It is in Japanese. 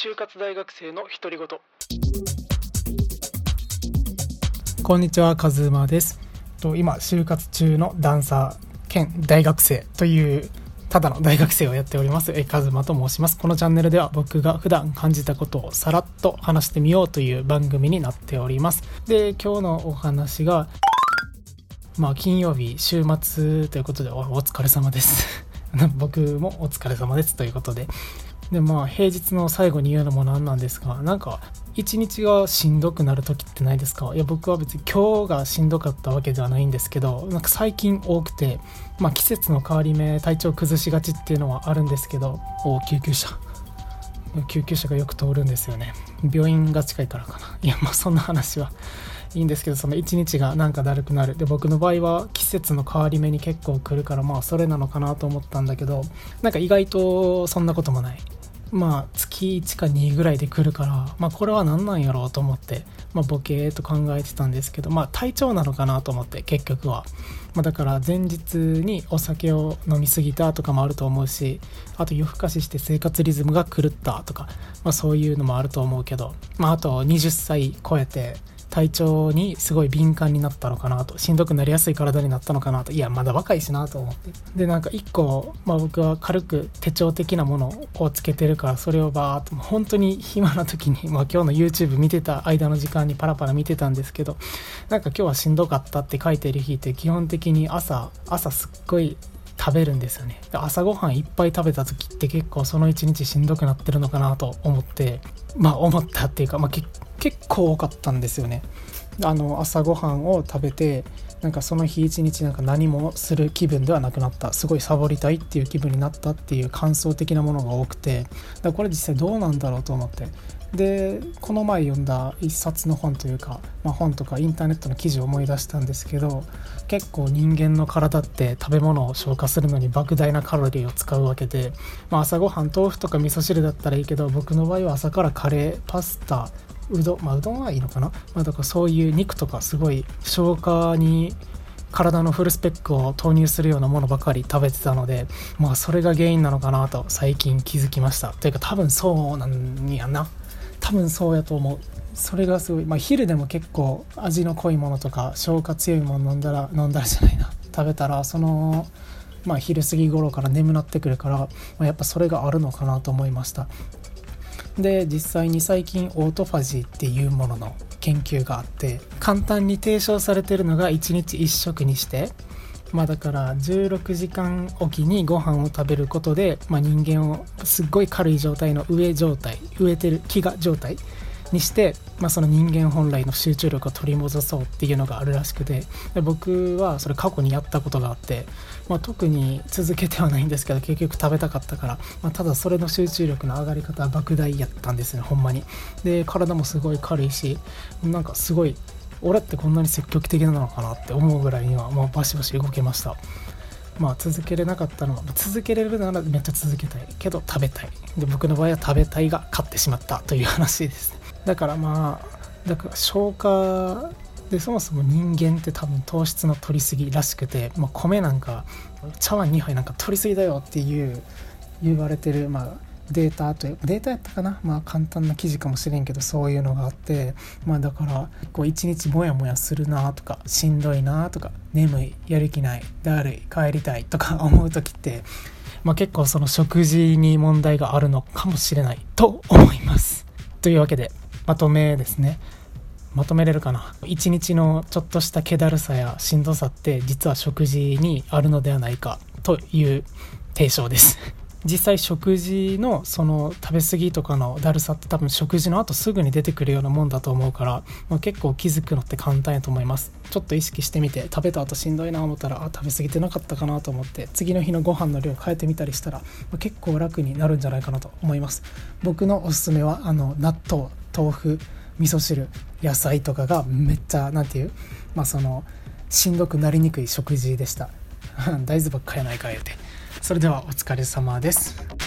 就活大学生の独り言。こんにちはカズマです。と今就活中のダンサー兼大学生というただの大学生をやっておりますえカズマと申します。このチャンネルでは僕が普段感じたことをさらっと話してみようという番組になっております。で今日のお話がまあ金曜日週末ということでおお疲れ様です。僕もお疲れ様ですということで。でまあ平日の最後に言うのもなんなんですがなんか一日がしんどくなる時ってないですか？いや僕は別に今日がしんどかったわけではないんですけどなんか最近多くてまあ季節の変わり目体調崩しがちっていうのはあるんですけどお救急車。救急車がよく通るんですよね。病院が近いからかな。いやまあそんな話はいいんですけどその一日がなんかだるくなる。で僕の場合は季節の変わり目に結構来るからまあそれなのかなと思ったんだけどなんか意外とそんなこともない。まあ月1か2ぐらいで来るから、まあ、これは何なんやろうと思って、まあ、ボケーと考えてたんですけど、まあ、体調なのかなと思って結局は、まあ、だから前日にお酒を飲み過ぎたとかもあると思うしあと夜更かしして生活リズムが狂ったとか、まあ、そういうのもあると思うけど、まあ、あと20歳超えて体調にすごい敏感になったのかなとしんどくなりやすい体になったのかなといやまだ若いしなと思って。でなんか1個、まあ、僕は軽く手帳的なものをつけてるからそれをバーっと本当に暇な時に、まあ、今日の YouTube 見てた間の時間にパラパラ見てたんですけど なんか今日はしんどかったって書いてる日って基本的に朝朝すっごい食べるんですよね。朝ごはんいっぱい食べた時って結構その一日しんどくなってるのかなと思ってまあ思ったっていうか、まあ、結構多かったんですよね。あの朝ごはんを食べてなんかその日一日なんか何もする気分ではなくなった。すごいサボりたいっていう気分になったっていう感想的なものが多くて。だこれ実際どうなんだろうと思って。でこの前読んだ一冊の本というか、まあ、本とかインターネットの記事を思い出したんですけど結構人間の体って食べ物を消化するのに莫大なカロリーを使うわけで、まあ、朝ごはん豆腐とか味噌汁だったらいいけど僕の場合は朝からカレーパスタうどんまあうどんはいいのかな、まあ、だからそういう肉とかすごい消化に体のフルスペックを投入するようなものばかり食べてたのでまあそれが原因なのかなと最近気づきました。というか多分そうなんやな。多分そうやと思う。それがすごい。まあ昼でも結構味の濃いものとか消化強いもの飲んだら飲んだらじゃないな。食べたらそのまあ昼過ぎ頃から眠なってくるから、まあ、やっぱそれがあるのかなと思いました。で実際に最近オートファジーっていうものの研究があって簡単に提唱されてるのが1日1食にしてまあだから16時間おきにご飯を食べることで、まあ、人間をすっごい軽い状態の上状態飢えてる飢餓状態にして、まあ、その人間本来の集中力を取り戻そうっていうのがあるらしくてで僕はそれ過去にやったことがあって、まあ、特に続けてはないんですけど結局食べたかったから、まあ、ただそれの集中力の上がり方は莫大やったんですねほんまに。で体もすごい軽いしなんかすごい俺ってこんなに積極的なのかなって思うぐらいにはもうバシバシ動けました。まあ続けれなかったのは続けれるならめっちゃ続けたいけど食べたい。で僕の場合は食べたいが勝ってしまったという話ですね。だからまあだから消化でそもそも人間って多分糖質の取りすぎらしくて、まあ、米なんか茶碗2杯なんか取りすぎだよっていう言われてる、まあ、データというデータやったかな？まあ簡単な記事かもしれんけどそういうのがあってまあだからこう一日モヤモヤするなとかしんどいなとか眠いやる気ないだるい帰りたい とか 思う時ってまあ結構その食事に問題があるのかもしれないと思います。というわけでまとめですね。まとめれるかな。一日のちょっとした気だるさやしんどさって実は食事にあるのではないかという提唱です。実際食事のその食べ過ぎとかのだるさって多分食事の後すぐに出てくるようなもんだと思うから、まあ、結構気づくのって簡単やと思います。ちょっと意識してみて食べた後しんどいな思ったらあ食べ過ぎてなかったかなと思って次の日のご飯の量変えてみたりしたら、まあ、結構楽になるんじゃないかなと思います。僕のおすすめはあの納豆豆腐味噌汁野菜とかがめっちゃ何て言うまあそのしんどくなりにくい食事でした。大豆ばっかやないか言うて。それではお疲れ様です。